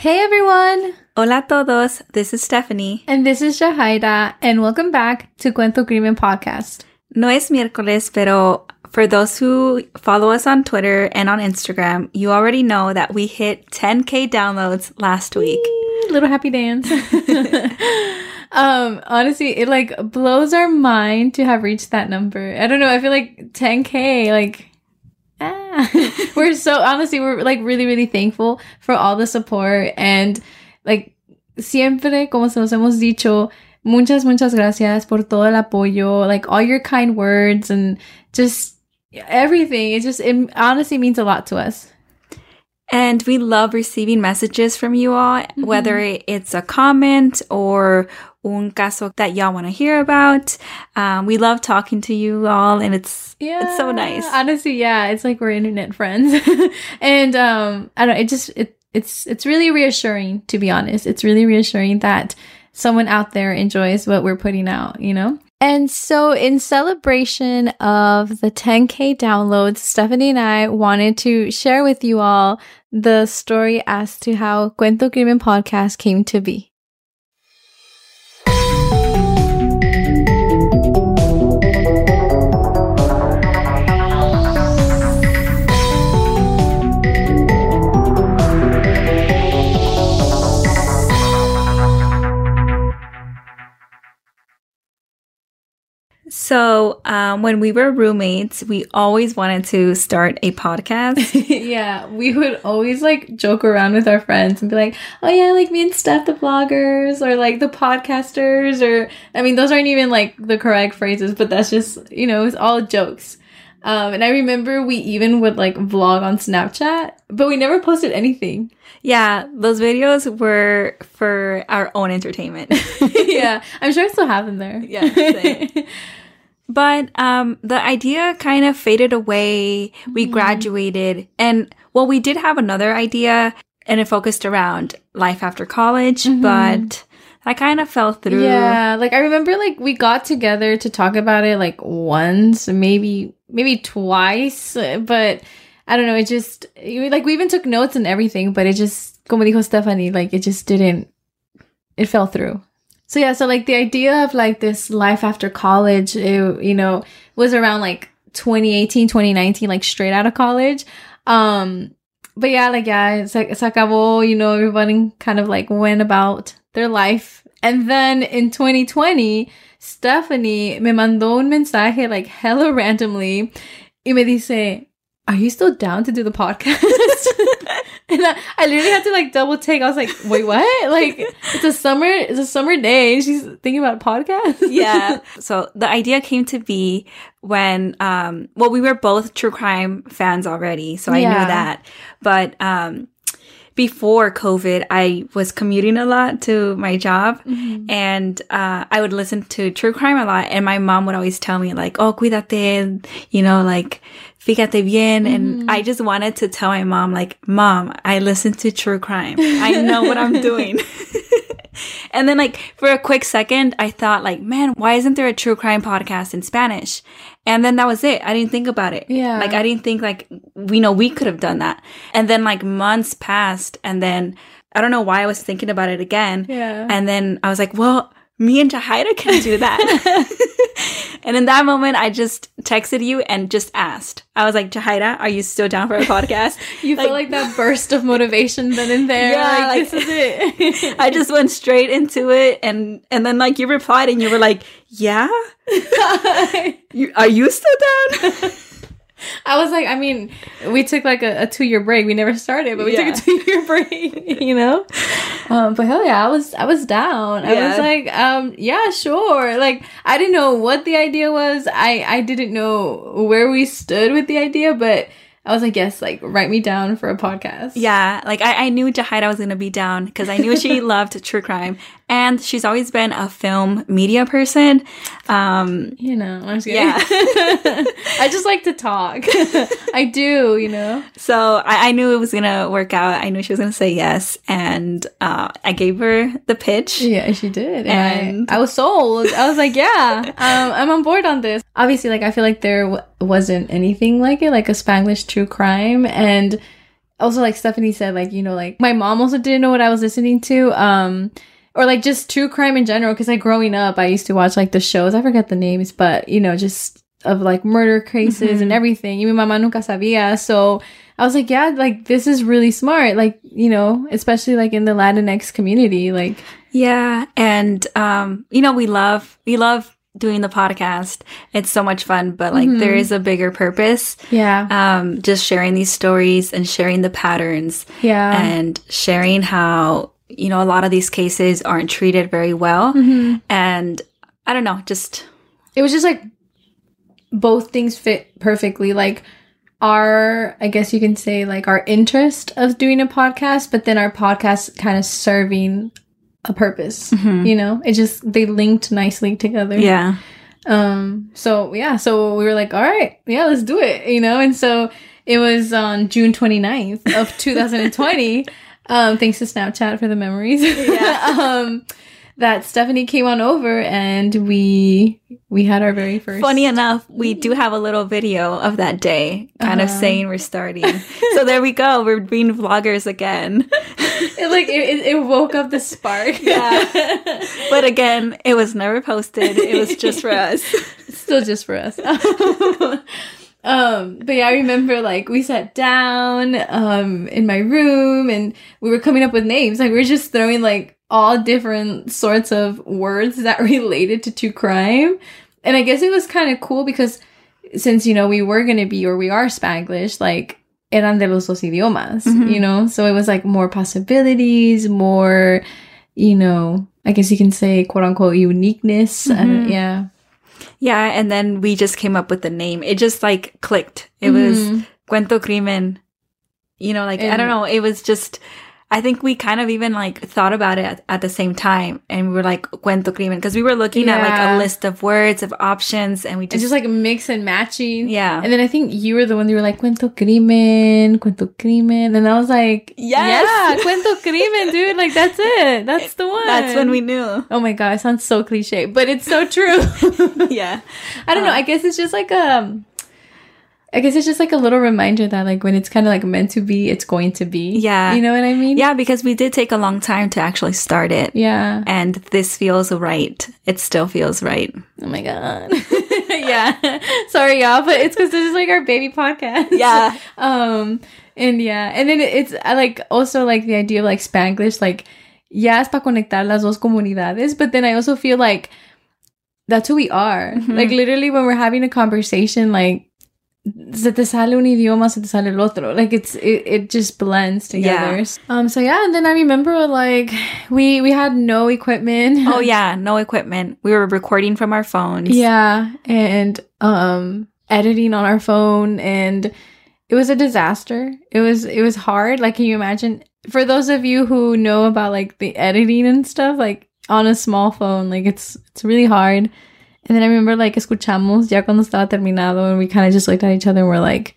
Hey everyone! Hola todos, this is Stephanie. And this is Jahaira, and welcome back to Cuento Crimen Podcast. No es miércoles, pero for those who follow us on Twitter and on Instagram, you already know that we hit 10k downloads last week. Whee! Little happy dance. um, honestly, it like blows our mind to have reached that number. I don't know, I feel like 10k, like ah. we're so honestly we're like really really thankful for all the support and like siempre como se nos hemos dicho muchas muchas gracias por todo el apoyo like all your kind words and just everything it just it honestly means a lot to us and we love receiving messages from you all, mm-hmm. whether it's a comment or un caso that y'all want to hear about. Um, we love talking to you all, and it's yeah, it's so nice. Honestly, yeah, it's like we're internet friends, and um, I don't. It just it it's it's really reassuring to be honest. It's really reassuring that someone out there enjoys what we're putting out. You know. And so, in celebration of the 10K downloads, Stephanie and I wanted to share with you all the story as to how Cuento Crimen podcast came to be. So, um, when we were roommates, we always wanted to start a podcast. yeah, we would always like joke around with our friends and be like, "Oh yeah, like me and Steph, the bloggers, or like the podcasters." Or I mean, those aren't even like the correct phrases, but that's just you know, it's all jokes. Um, and I remember we even would like vlog on Snapchat, but we never posted anything. Yeah, those videos were for our own entertainment. yeah, I'm sure I still have them there. Yeah. But um, the idea kind of faded away. We mm-hmm. graduated, and well, we did have another idea, and it focused around life after college, mm-hmm. but that kind of fell through. Yeah, like I remember, like we got together to talk about it like once, maybe maybe twice, but I don't know. It just like we even took notes and everything, but it just, como dijo Stephanie, like it just didn't. It fell through. So yeah, so like the idea of like this life after college, it, you know, was around like 2018, 2019, like straight out of college. Um, but yeah, like yeah, it's like se acabó, you know, everybody kind of like went about their life. And then in 2020, Stephanie me mandó un mensaje like hella randomly y me dice, are you still down to do the podcast? and I, I, literally had to like double take. I was like, wait, what? Like it's a summer, it's a summer day and she's thinking about a podcast. yeah. So the idea came to be when, um, well, we were both true crime fans already. So I yeah. knew that. But, um, before COVID, I was commuting a lot to my job mm-hmm. and uh, I would listen to true crime a lot. And my mom would always tell me, like, oh, cuídate, you know, like, fíjate bien. Mm-hmm. And I just wanted to tell my mom, like, mom, I listen to true crime. I know what I'm doing. and then like for a quick second, I thought like, man, why isn't there a true crime podcast in Spanish? And then that was it. I didn't think about it. Yeah. Like I didn't think like we know we could have done that. And then like months passed and then I don't know why I was thinking about it again. Yeah. And then I was like, well, me and Jahaira can do that. and in that moment, I just texted you and just asked. I was like, Jahaira, are you still down for a podcast? you like, feel like that burst of motivation then and there. Yeah, like, like this is it. I just went straight into it, and and then like you replied, and you were like, Yeah, you, are you still down? I was like, I mean, we took like a, a two year break. We never started, but we yeah. took a two year break, you know? Um, but hell yeah, I was, I was down. Yeah. I was like, um, yeah, sure. Like, I didn't know what the idea was. I, I didn't know where we stood with the idea, but I was like, yes, like write me down for a podcast. Yeah, like I, I knew Jahaira was gonna be down because I knew she loved true crime, and she's always been a film media person. Um, you know, I'm yeah. I just like to talk. I do, you know. So I, I, knew it was gonna work out. I knew she was gonna say yes, and uh, I gave her the pitch. Yeah, she did, and, and I, I, was sold. I was like, yeah, um, I'm on board on this. Obviously, like I feel like there w- wasn't anything like it, like a Spanglish true crime. And also like Stephanie said, like, you know, like my mom also didn't know what I was listening to. Um, or like just true crime in general. Cause like growing up, I used to watch like the shows. I forget the names, but you know, just of like murder cases Mm-hmm. and everything. Mi mamá nunca sabía. So I was like, yeah, like this is really smart. Like, you know, especially like in the Latinx community. Like, Yeah, and um, you know, we love we love doing the podcast. It's so much fun, but like there is a bigger purpose. yeah, Um, just sharing these stories and sharing the patterns yeah. and sharing how you know a lot of these cases aren't treated very well, and I don't know, just it was just like both things fit perfectly. Like our i guess you can say like our interest of doing a podcast but then our podcast kind of serving a purpose you know? It just they linked nicely together. Yeah, um so yeah so we were like all right yeah let's do it you know? And so it was on june 29th of 2020 um thanks to snapchat for the memories Yeah. um that stephanie came on over and we we had our very first Funny enough, we do have a little video of that day, kind of Uh-huh. saying we're starting. so there we go. We're being vloggers again. it, like it, it woke up the spark Yeah. but again, it was never posted. It was just for us. still just for us um but yeah i remember like we sat down um in my room and we were coming up with names. Like we were just throwing like all different sorts of words that related to true crime. And i guess it was kind of cool because since you know we were gonna be or we are spanglish like eran de los dos idiomas Mhm. you know? So it was like more possibilities more you know i guess you can say quote unquote uniqueness. Mhm. yeah Yeah, and then we just came up with the name. It just like clicked. It was Mhm. Cuento Crimen. You know, like I don't know. It was just. I think we kind of even like thought about it at, at the same time, and we were like Cuento Crimen because we were looking at like a list of words of options, and we and just, just like mix and matching. yeah. And then I think you were the one that were like, cuento crimen, cuento crimen. And I was like, Yes. yeah, cuento crimen, dude. Like, that's it. That's the one. That's when we knew. Oh my God, it sounds so cliche, but it's so true. yeah. I don't know. I guess it's just like um I guess it's just like a little reminder that like when it's kind of like meant to be, it's going to be. Yeah. You know what I mean? Yeah, because we did take a long time to actually start it. Yeah. And this feels right. It still feels right. Oh my God. yeah. Sorry, y'all, but it's because this is like our baby podcast. Yeah. um and yeah and then it's I like also like the idea of like spanglish like yeah es para conectar las dos comunidades but then i also feel like that's who we are Mhm. like literally when we're having a conversation like se te sale un idioma se te sale el otro like it's it, it just blends together Yeah. um so yeah and then i remember like we we had no equipment Oh yeah, no equipment. We were recording from our phones. yeah, and um editing on our phone and it was a disaster. It was it was hard. Like can you imagine for those of you who know about like the editing and stuff like on a small phone, like it's it's really hard. And then I remember like escuchamos ya cuando estaba terminado and we kind of just looked at each other and we're like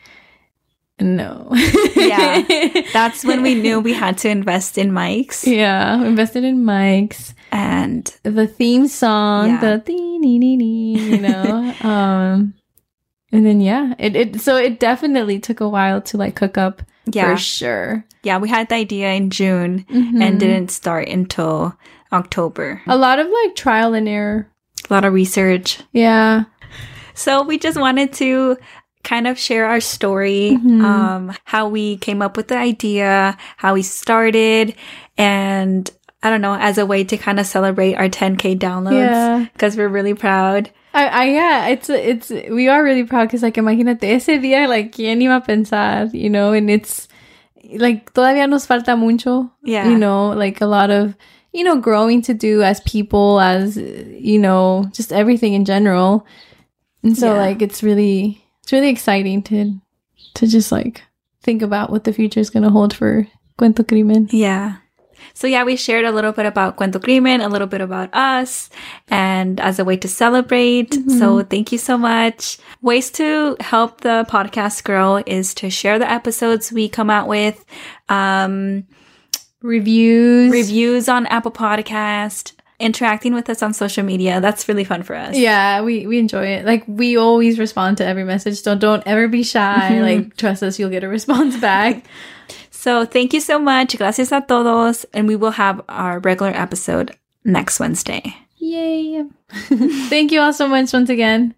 no. Yeah. That's when we knew we had to invest in mics Yeah, we invested in mics. and the theme song, Yeah. the dee nee nee nee, you know. um and then yeah, it, it so it definitely took a while to like cook up yeah. for sure. Yeah, we had the idea in June Mhm. and didn't start until October. a lot of like trial and error. A lot of research. Yeah. So we just wanted to kind of share our story, Mhm. um, how we came up with the idea, how we started, and I don't know, as a way to kind of celebrate our 10k downloads Yeah. because we're really proud. I, I yeah, it's it's we are really proud because like imagínate ese día like quién iba a pensar, you know, and it's like todavía nos falta mucho, Yeah. you know, like a lot of you know growing to do as people, as you know, just everything in general, and so Yeah. like it's really it's really exciting to to just like think about what the future is gonna hold for Cuento Crimen. Yeah. So yeah, we shared a little bit about Cuento Crimen, a little bit about us, and as a way to celebrate. So thank you so much. Ways to help the podcast grow is to share the episodes we come out with, um, Reviews, reviews on Apple Podcast, interacting with us on social media. That's really fun for us. Yeah, we we enjoy it. Like we always respond to every message. So don't ever be shy. Like trust us, you'll get a response back. So thank you so much. Gracias a todos. And we will have our regular episode next Wednesday. Yay. Thank you all so much once again.